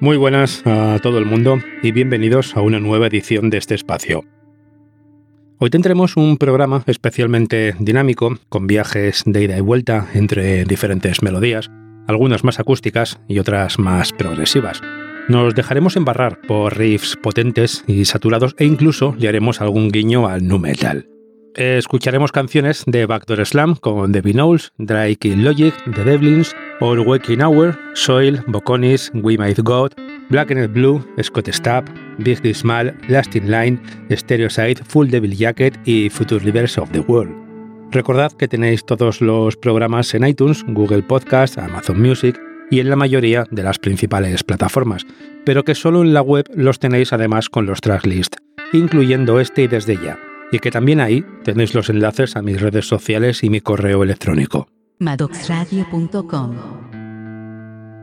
Muy buenas a todo el mundo y bienvenidos a una nueva edición de este espacio. Hoy tendremos un programa especialmente dinámico, con viajes de ida y vuelta entre diferentes melodías, algunas más acústicas y otras más progresivas. Nos dejaremos embarrar por riffs potentes y saturados e incluso le haremos algún guiño al nu metal. Escucharemos canciones de Backdoor Slam con The Knowles, Drake y Logic, The Devlins, All Waking Hour, Soil, Boconis, We Might God, Black and Blue, Scott Stapp, Big Dismal, Lasting Line, Stereoside, Full Devil Jacket y Future Leaders of the World. Recordad que tenéis todos los programas en iTunes, Google Podcast, Amazon Music y en la mayoría de las principales plataformas, pero que solo en la web los tenéis además con los tracklists, incluyendo este y desde ya y que también ahí tenéis los enlaces a mis redes sociales y mi correo electrónico. madoxradio.com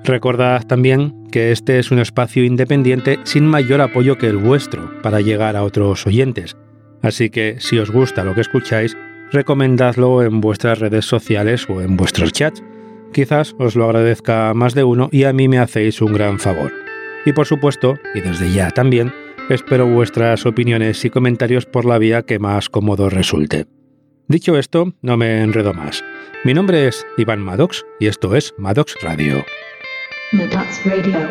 Recordad también que este es un espacio independiente sin mayor apoyo que el vuestro para llegar a otros oyentes. Así que si os gusta lo que escucháis, recomendadlo en vuestras redes sociales o en vuestros chats. Quizás os lo agradezca más de uno y a mí me hacéis un gran favor. Y por supuesto, y desde ya también, Espero vuestras opiniones y comentarios por la vía que más cómodo resulte. Dicho esto, no me enredo más. Mi nombre es Iván Maddox y esto es Maddox Radio. Maddox Radio.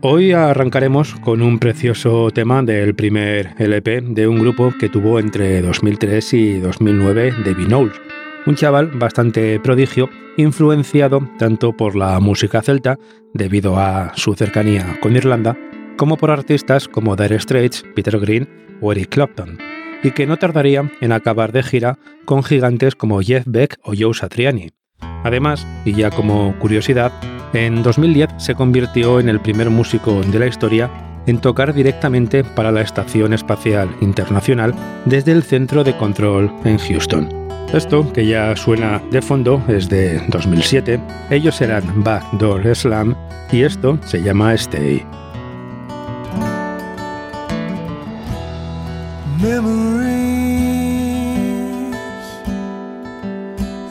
Hoy arrancaremos con un precioso tema del primer LP de un grupo que tuvo entre 2003 y 2009 de Knowles un chaval bastante prodigio, influenciado tanto por la música celta, debido a su cercanía con Irlanda, como por artistas como Dire Straits, Peter Green o Eric Clapton, y que no tardaría en acabar de gira con gigantes como Jeff Beck o Joe Satriani. Además, y ya como curiosidad, en 2010 se convirtió en el primer músico de la historia en tocar directamente para la Estación Espacial Internacional desde el centro de control en Houston. Esto, que ya suena de fondo, es de 2007. Ellos eran Backdoor Slam y esto se llama Stay. Memories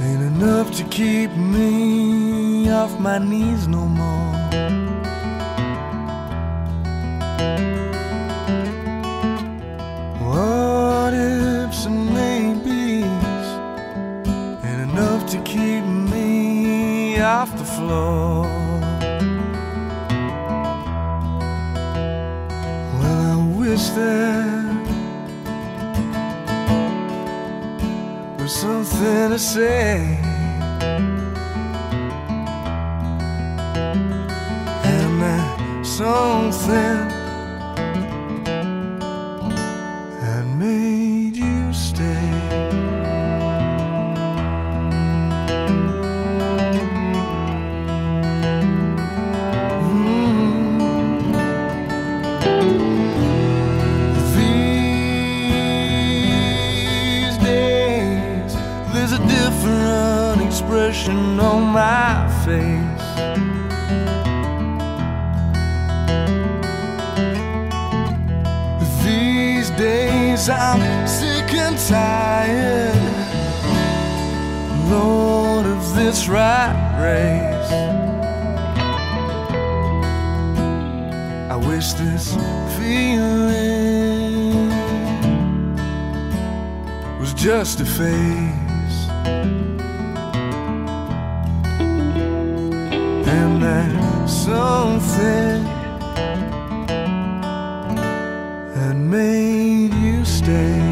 ain't enough to keep me off my knees no more. What to keep me off the floor. Well, I wish there was something to say. And that something expression on my face. These days, I'm sick and tired, Lord, of this rat race. I wish this feeling was just a phase. And that something that made you stay.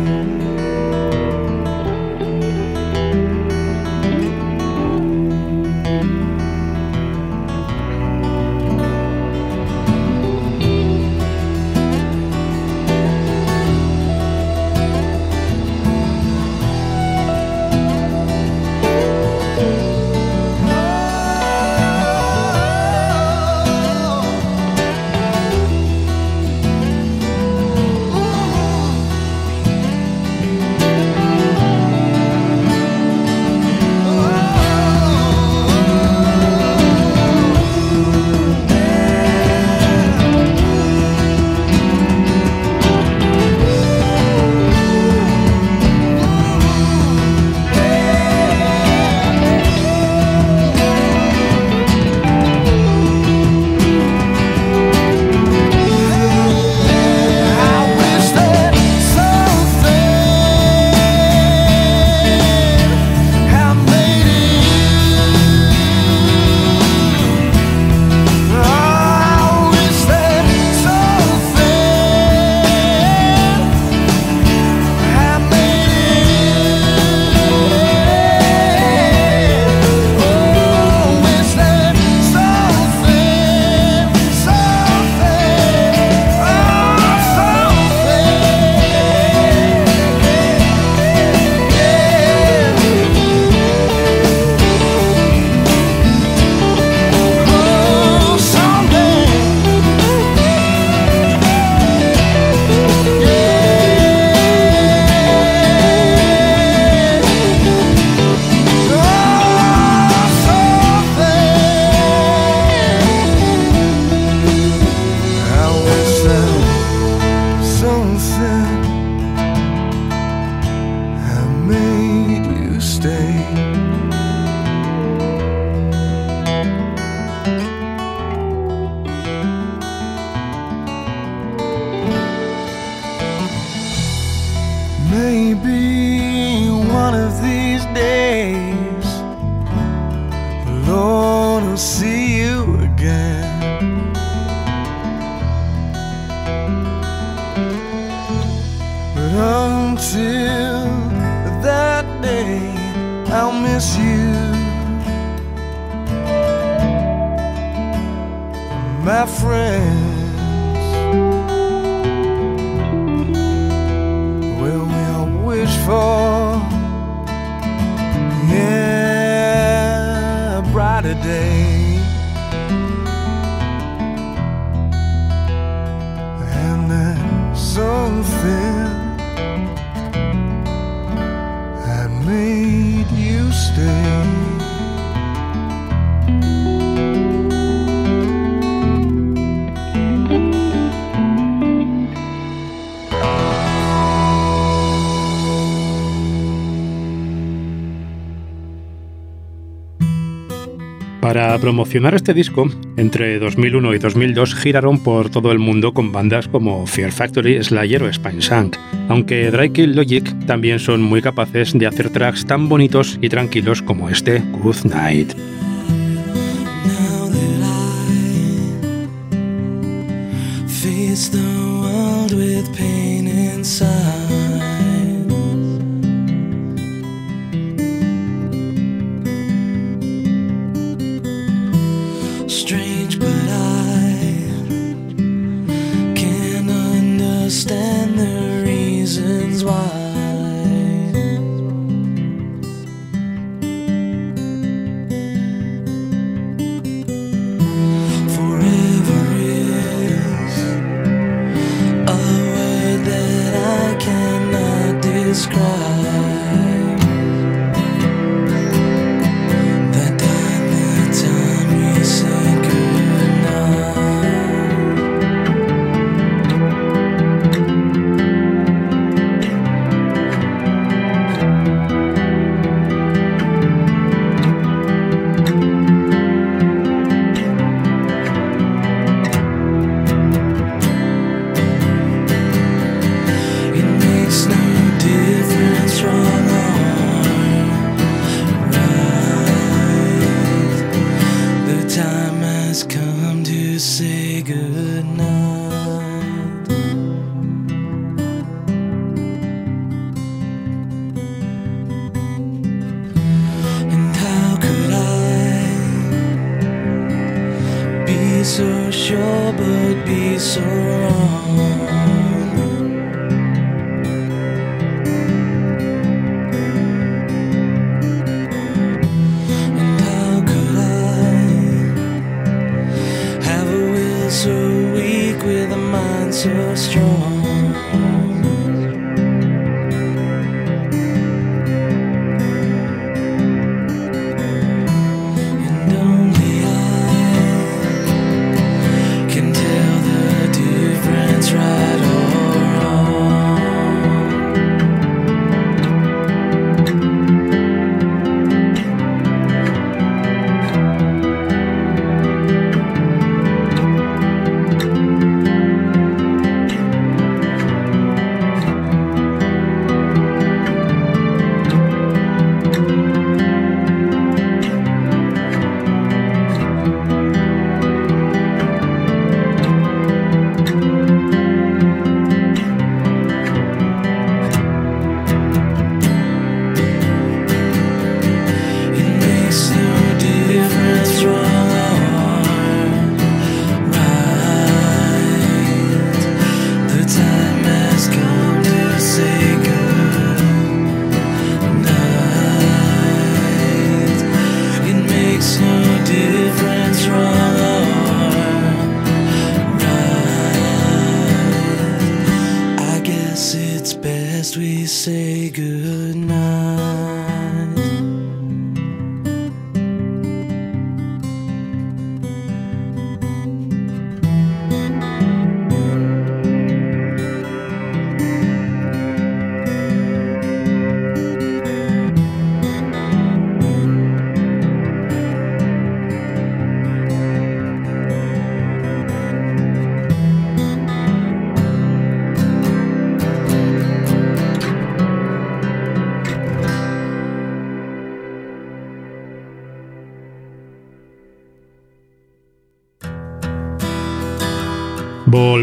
promocionar este disco, entre 2001 y 2002 giraron por todo el mundo con bandas como Fear Factory, Slayer o Spine Shank, aunque Drake y Logic también son muy capaces de hacer tracks tan bonitos y tranquilos como este Good Night.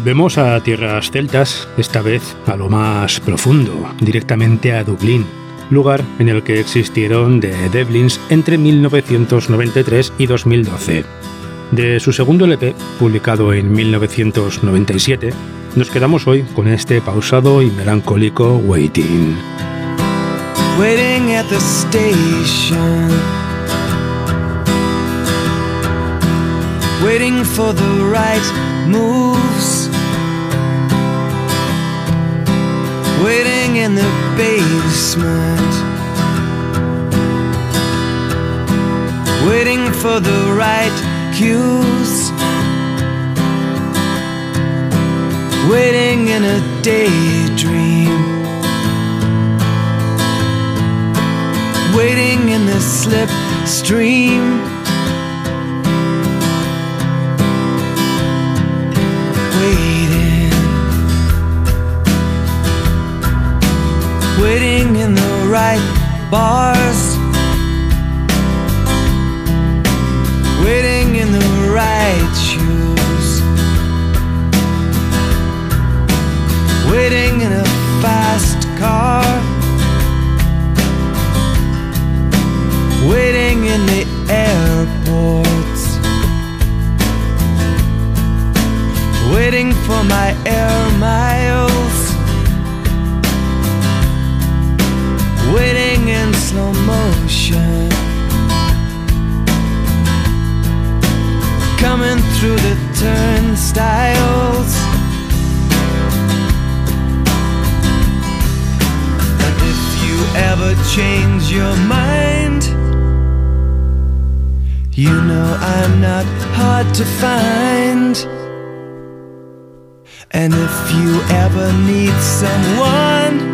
Volvemos a tierras celtas, esta vez a lo más profundo, directamente a Dublín, lugar en el que existieron The Devlins entre 1993 y 2012. De su segundo LP, publicado en 1997, nos quedamos hoy con este pausado y melancólico Waiting. Waiting in the basement. Waiting for the right cues. Waiting in a daydream. Waiting in the slipstream. Waiting. Waiting in the right bars. Waiting in the right shoes. Waiting in a fast car. Waiting in the airports. Waiting for my air miles. Slow motion. Coming through the turnstiles. And if you ever change your mind, you know I'm not hard to find. And if you ever need someone,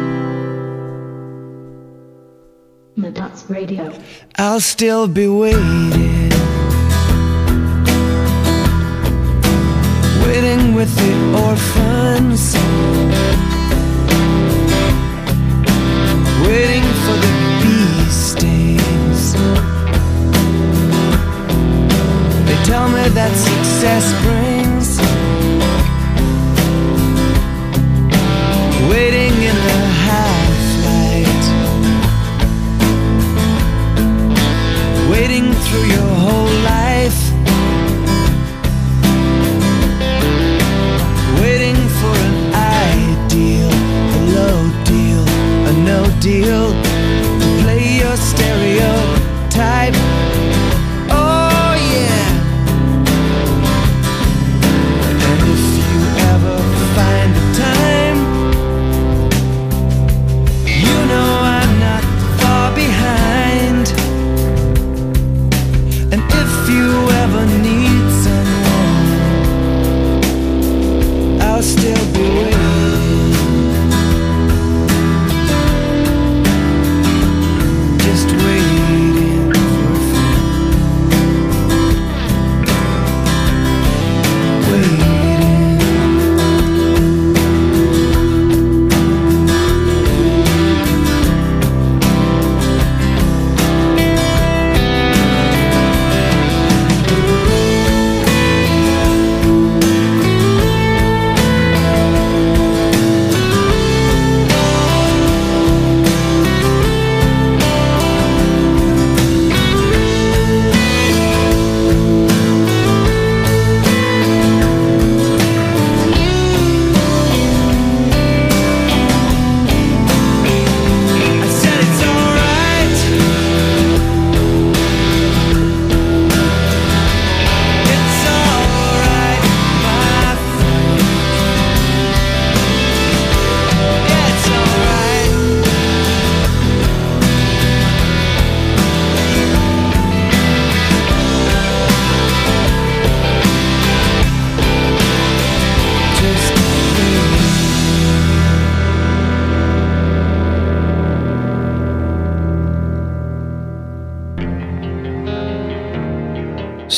Radio. I'll still be waiting. Waiting with the orphans. Waiting for the bee stings. They tell me that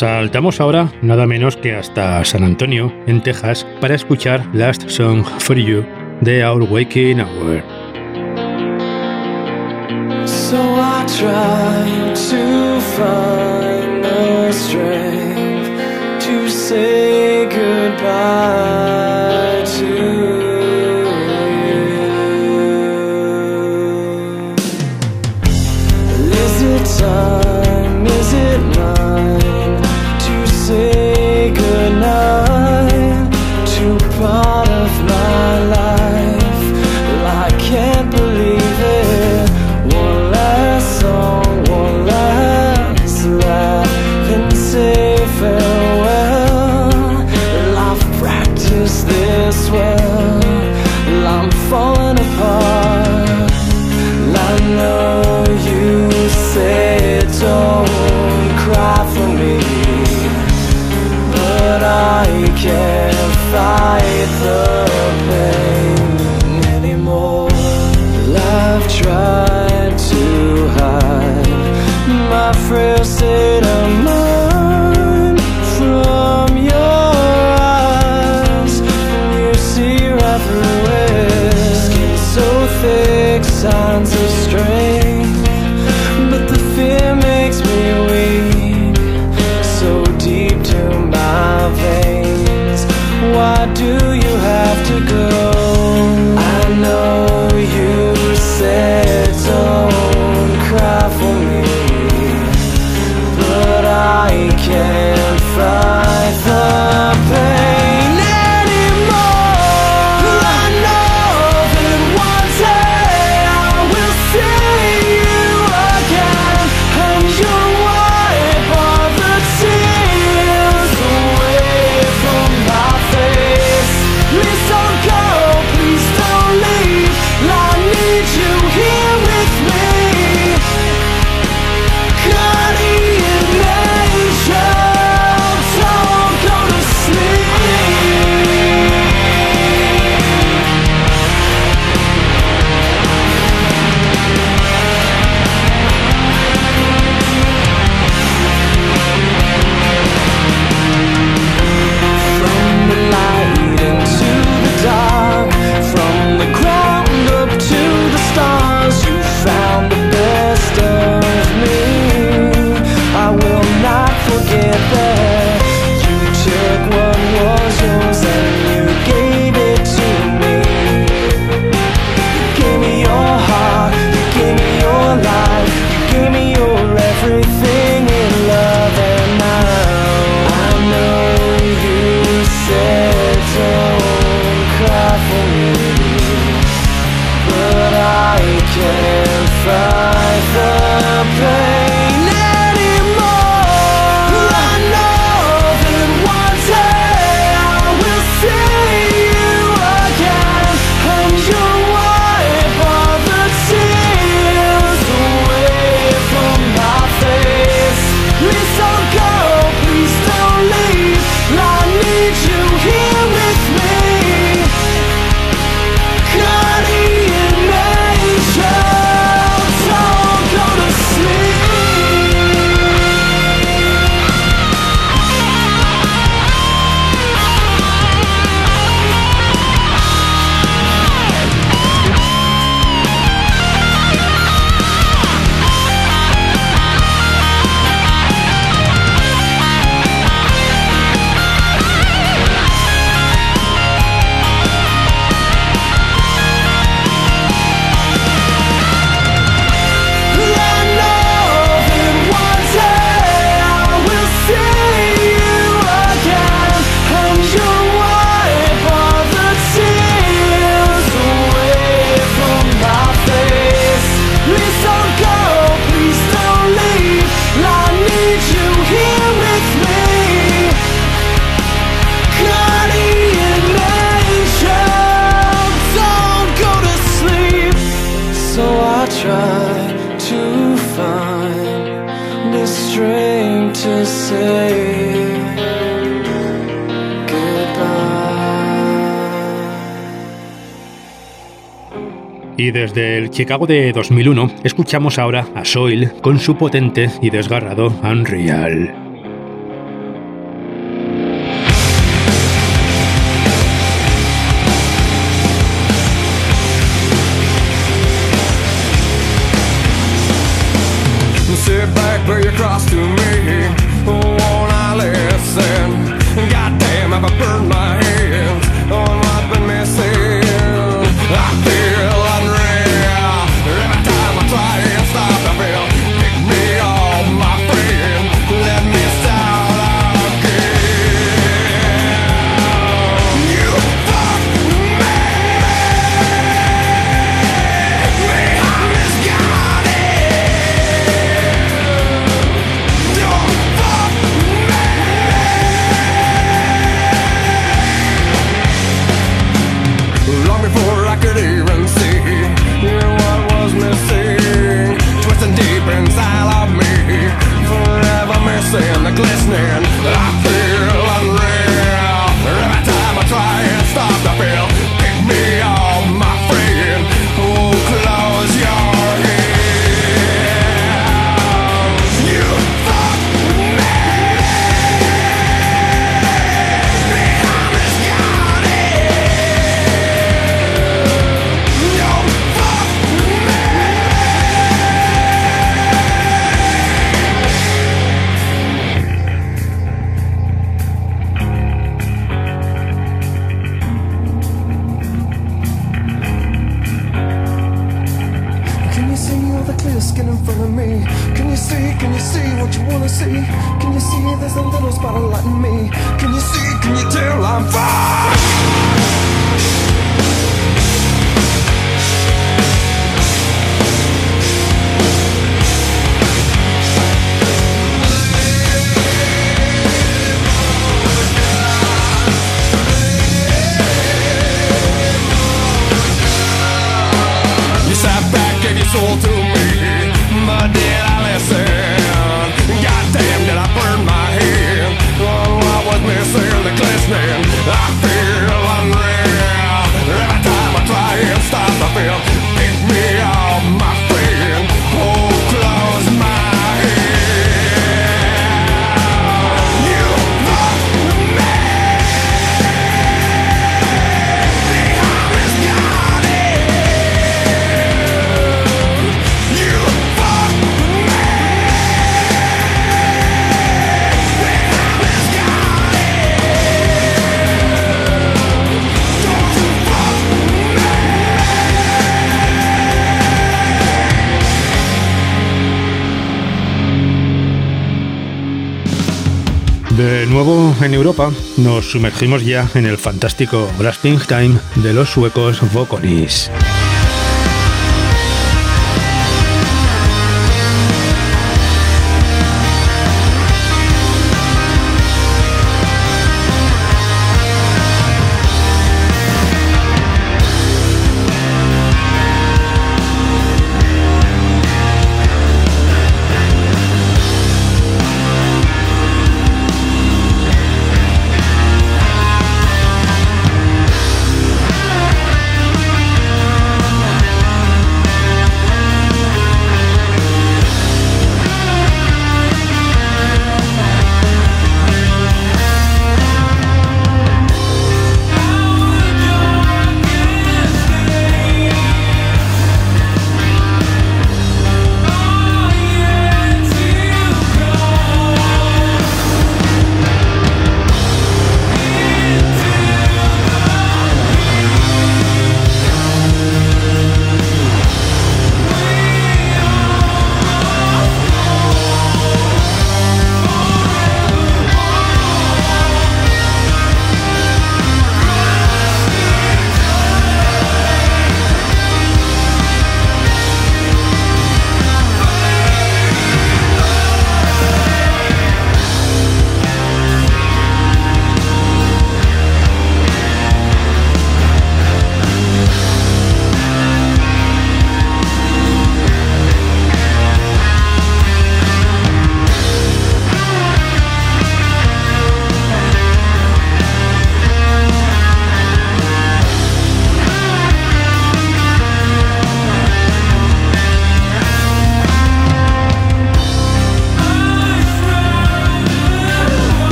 Saltamos ahora nada menos que hasta San Antonio, en Texas, para escuchar Last Song for You de Our Waking Hour. So I tried to find the strength to say goodbye. Y desde el Chicago de 2001 escuchamos ahora a Soil con su potente y desgarrado Unreal. De nuevo en Europa nos sumergimos ya en el fantástico blasting Time de los suecos Voconis.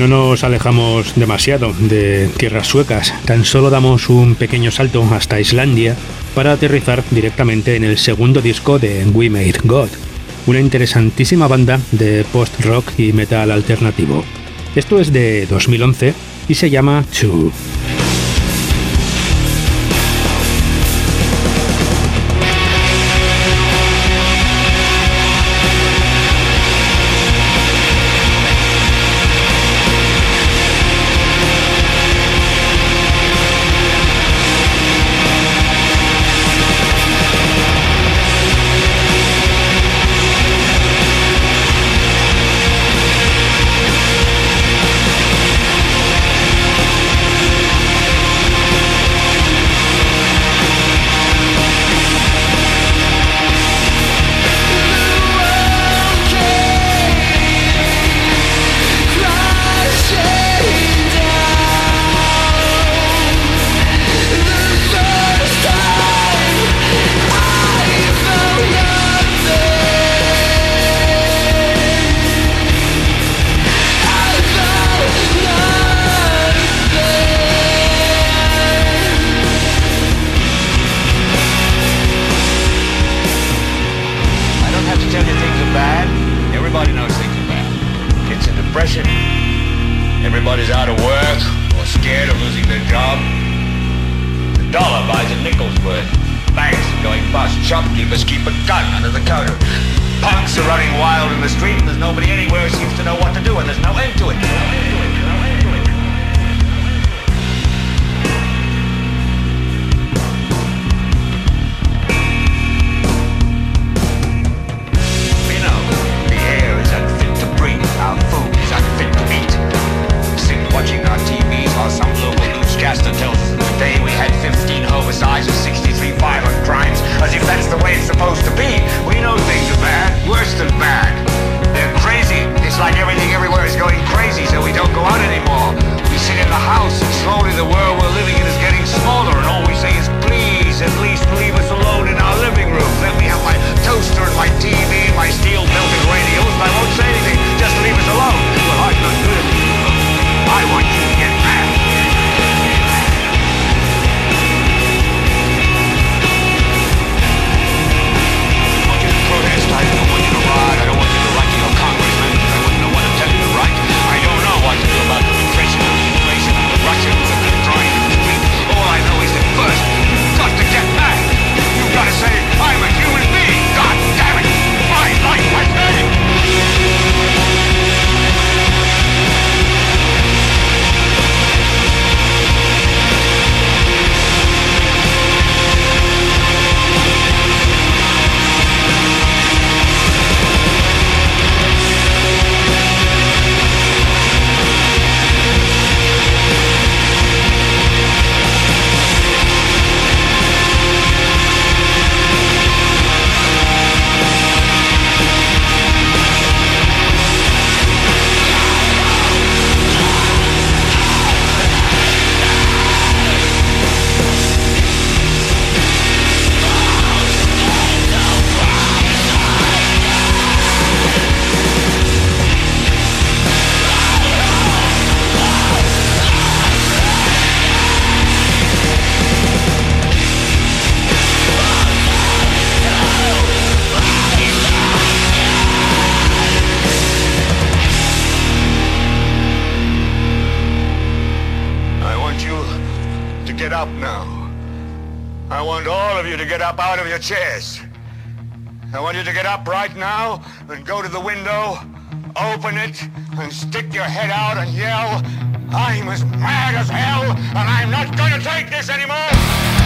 No nos alejamos demasiado de tierras suecas, tan solo damos un pequeño salto hasta Islandia para aterrizar directamente en el segundo disco de We Made God, una interesantísima banda de post-rock y metal alternativo. Esto es de 2011 y se llama Two. Hollywood. Banks are going bust. Shopkeepers keep a gun under the counter. Punks are running wild in the street, and there's nobody anywhere seems to know what to do, and there's no end to it. out of your chairs. I want you to get up right now and go to the window, open it, and stick your head out and yell, I'm as mad as hell, and I'm not gonna take this anymore!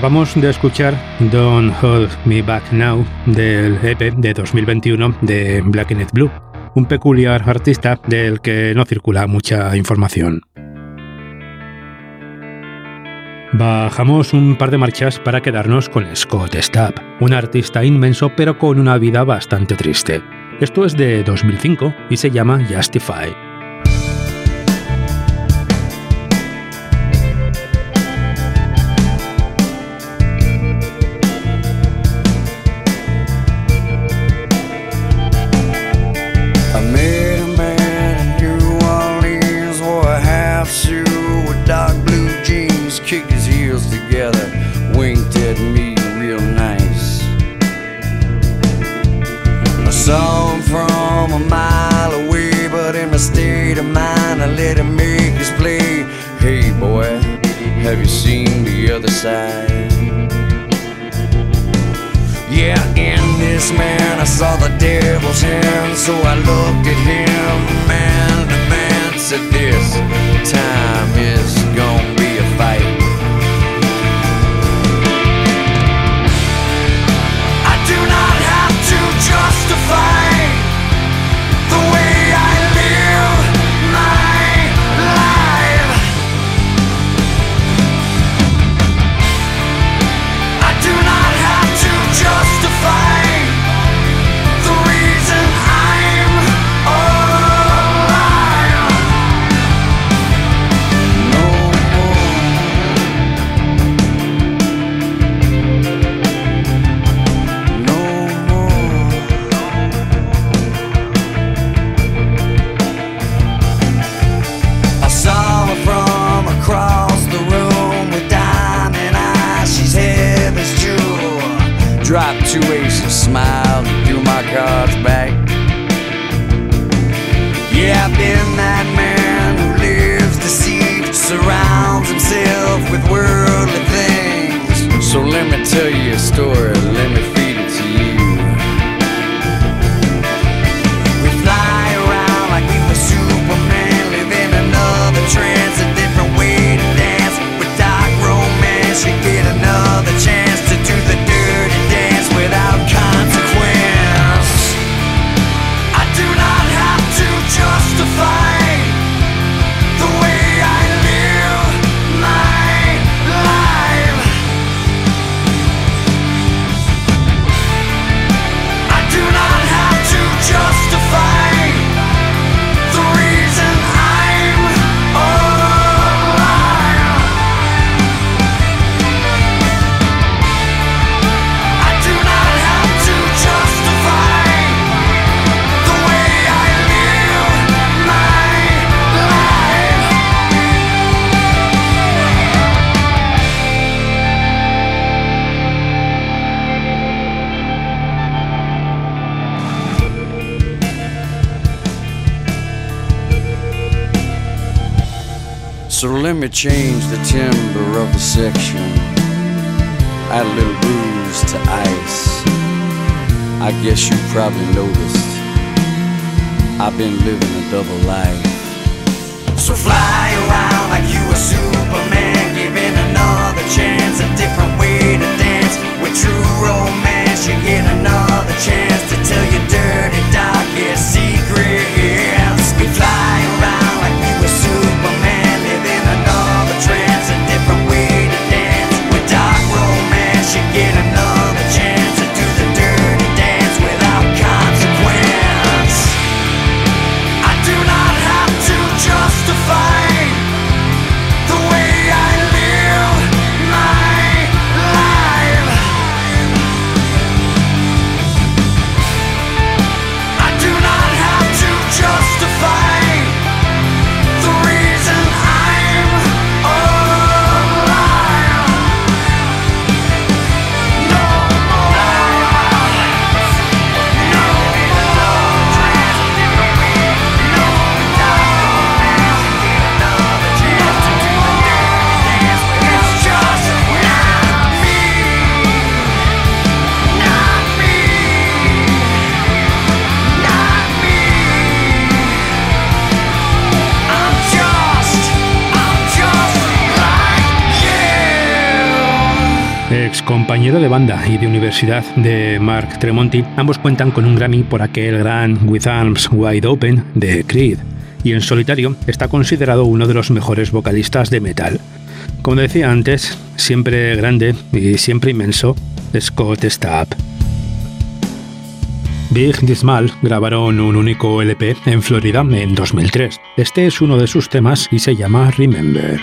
Acabamos de escuchar Don't Hold Me Back Now del EP de 2021 de Black and Blue, un peculiar artista del que no circula mucha información. Bajamos un par de marchas para quedarnos con Scott Stapp, un artista inmenso pero con una vida bastante triste. Esto es de 2005 y se llama Justify. Saw the devil's hand, so I looked at him and the man said, This time is So let me change the timber of the section. Add a little booze to ice. I guess you probably noticed. I've been living a double life. So fly around like you a Superman, giving another chance, a different way to dance. With true romance, you get another chance to tell your dirty, darkest secrets. compañero de banda y de universidad de Mark Tremonti, ambos cuentan con un Grammy por aquel gran With Arms Wide Open de Creed, y en solitario está considerado uno de los mejores vocalistas de metal. Como decía antes, siempre grande y siempre inmenso, Scott Stapp. Big Dismal grabaron un único LP en Florida en 2003. Este es uno de sus temas y se llama Remember.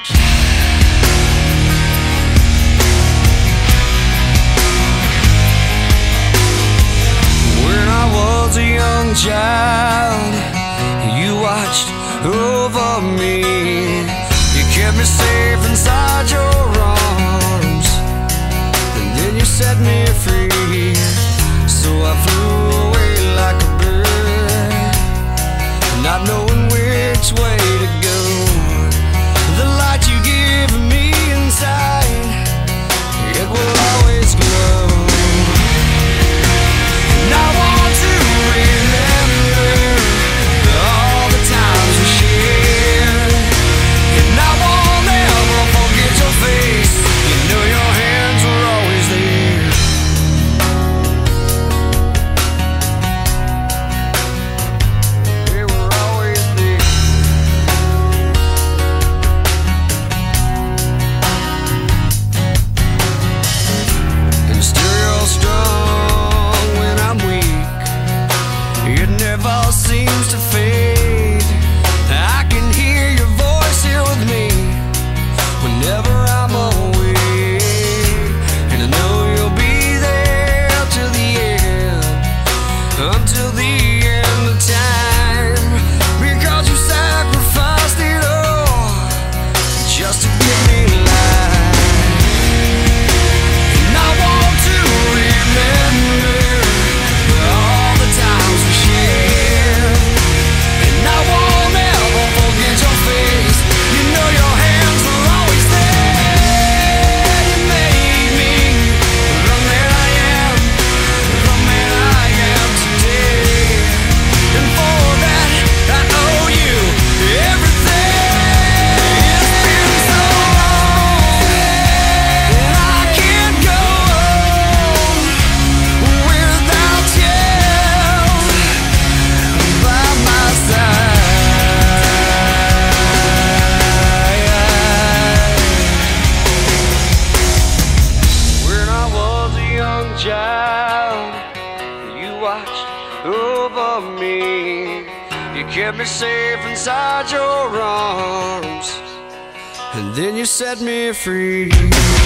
set me free.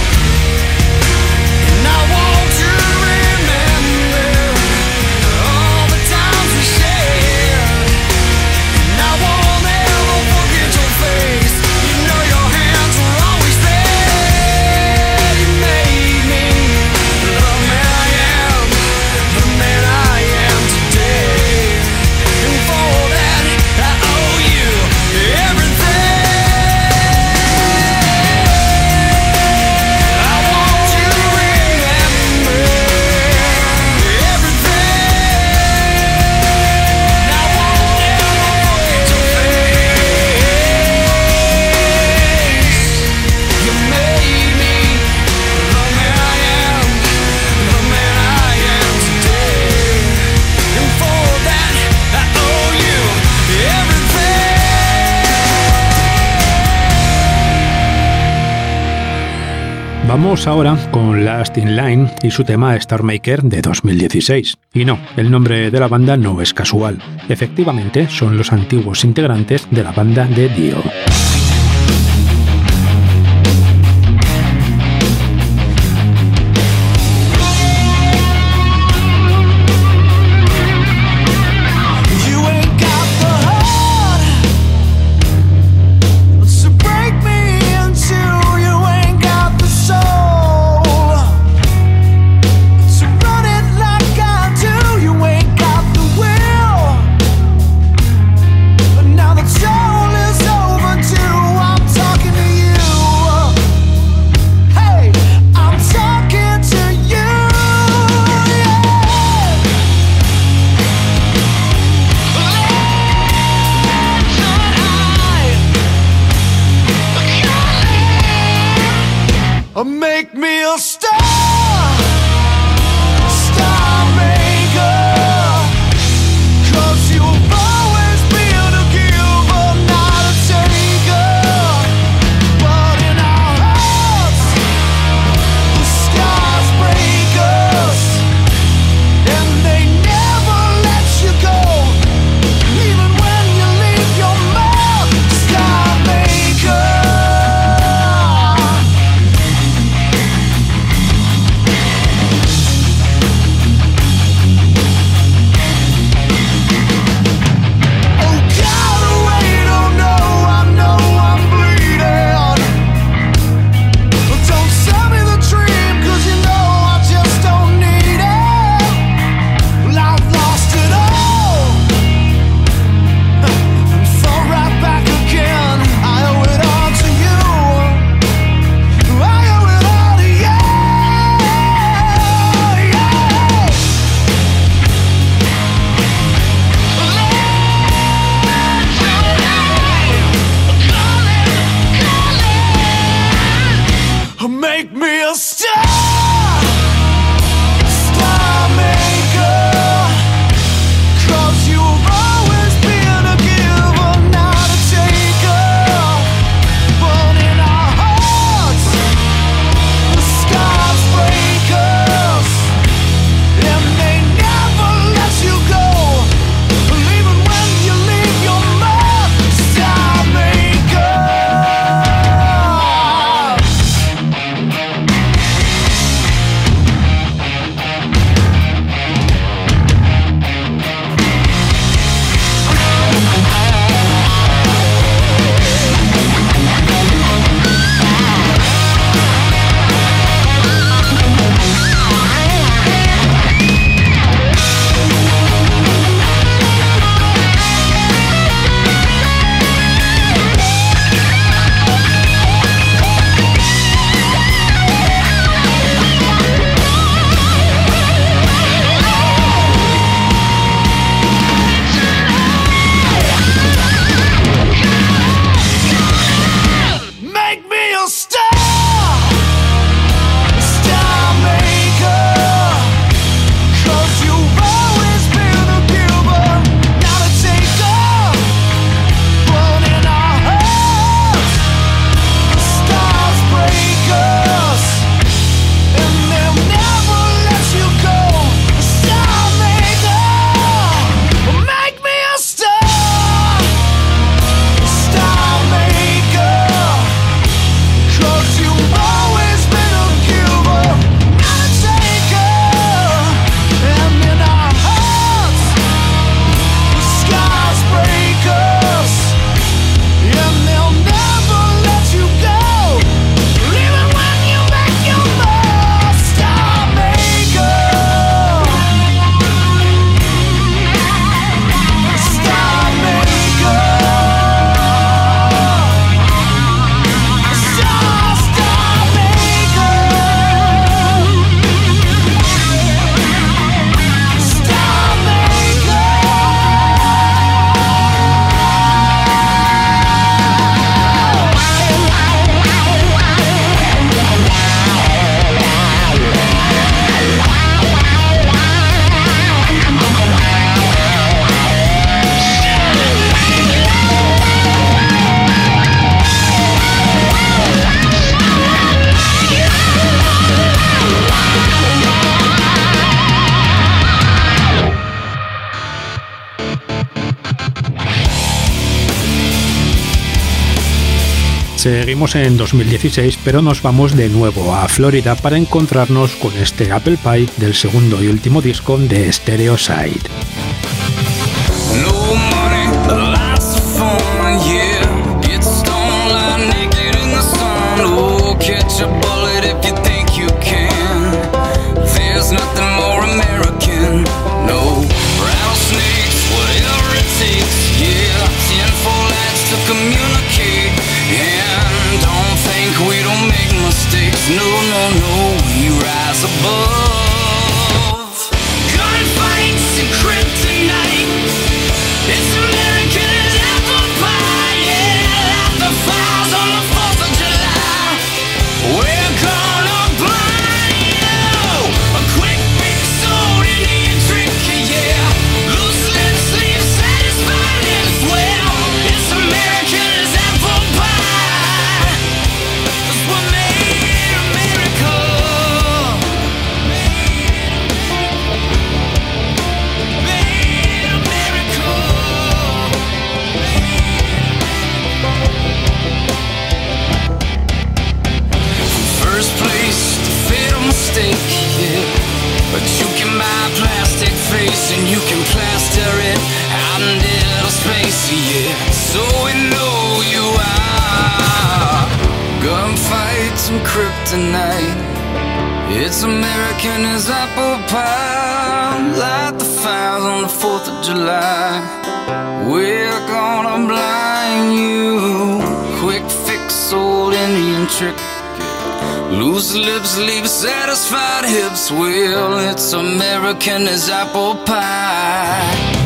Ahora con Last in Line y su tema Star Maker de 2016. Y no, el nombre de la banda no es casual. Efectivamente, son los antiguos integrantes de la banda de Dio. en 2016, pero nos vamos de nuevo a Florida para encontrarnos con este Apple Pie del segundo y último disco de Stereo Side. tonight. It's American as apple pie. Light the fires on the 4th of July. We're gonna blind you. Quick fix, old Indian trick. Loose lips leave satisfied hips. Well, it's American as apple pie.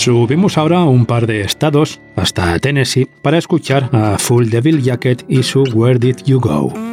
Subimos ahora un par de estados hasta Tennessee para escuchar a Full Devil Jacket y su Where Did You Go.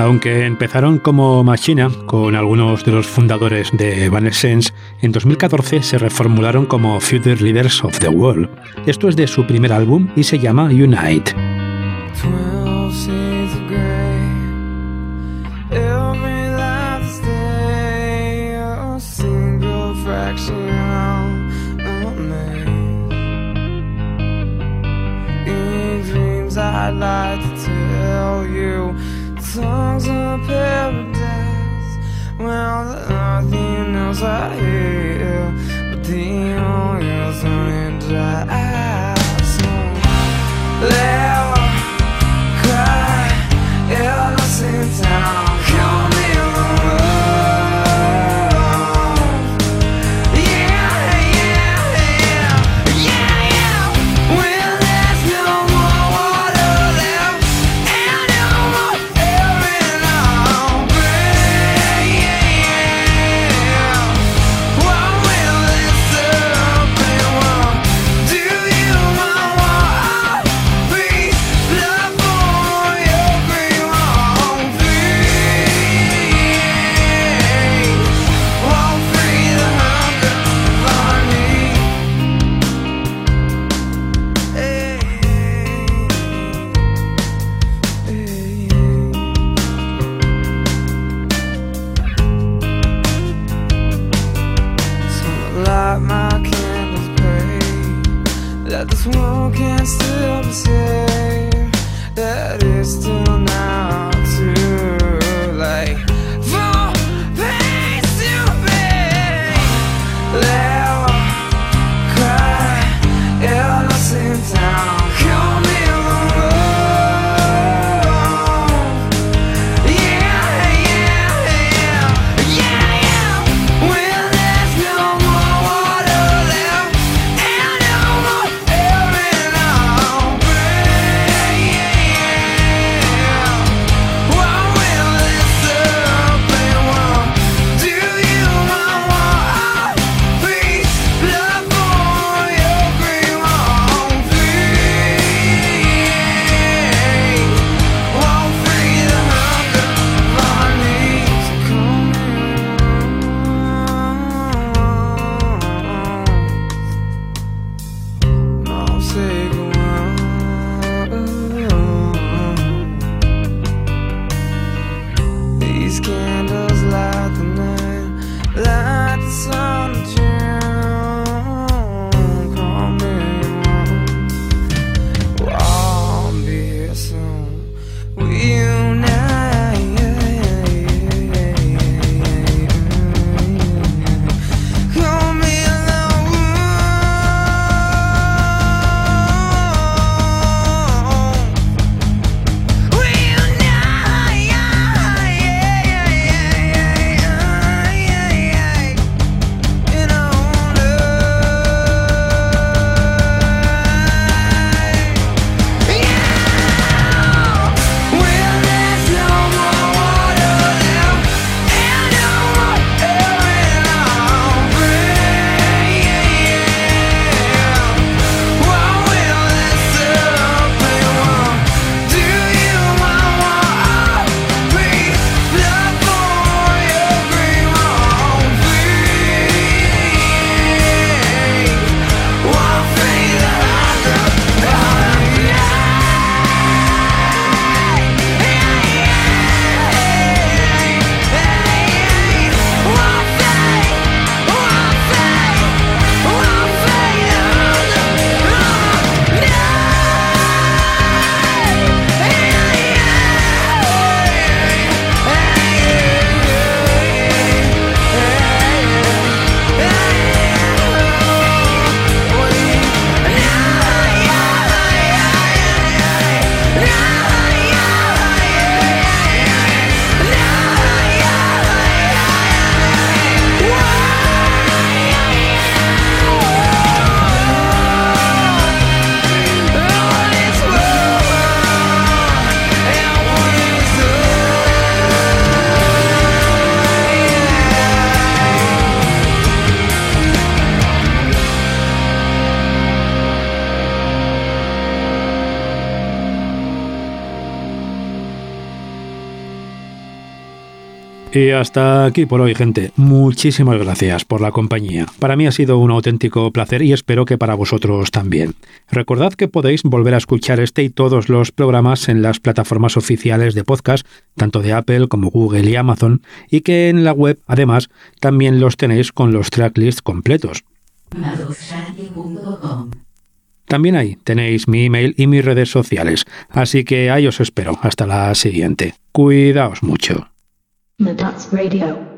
Aunque empezaron como Machina con algunos de los fundadores de Evanescence, en 2014 se reformularon como Future Leaders of the World. Esto es de su primer álbum y se llama Unite. Songs of paradise. Well, nothing else I hear, but the oil's running dry. So, let cry innocent town. walking still stop Y hasta aquí por hoy, gente. Muchísimas gracias por la compañía. Para mí ha sido un auténtico placer y espero que para vosotros también. Recordad que podéis volver a escuchar este y todos los programas en las plataformas oficiales de podcast, tanto de Apple como Google y Amazon, y que en la web, además, también los tenéis con los tracklists completos. También ahí tenéis mi email y mis redes sociales, así que ahí os espero. Hasta la siguiente. Cuidaos mucho. Madats Radio.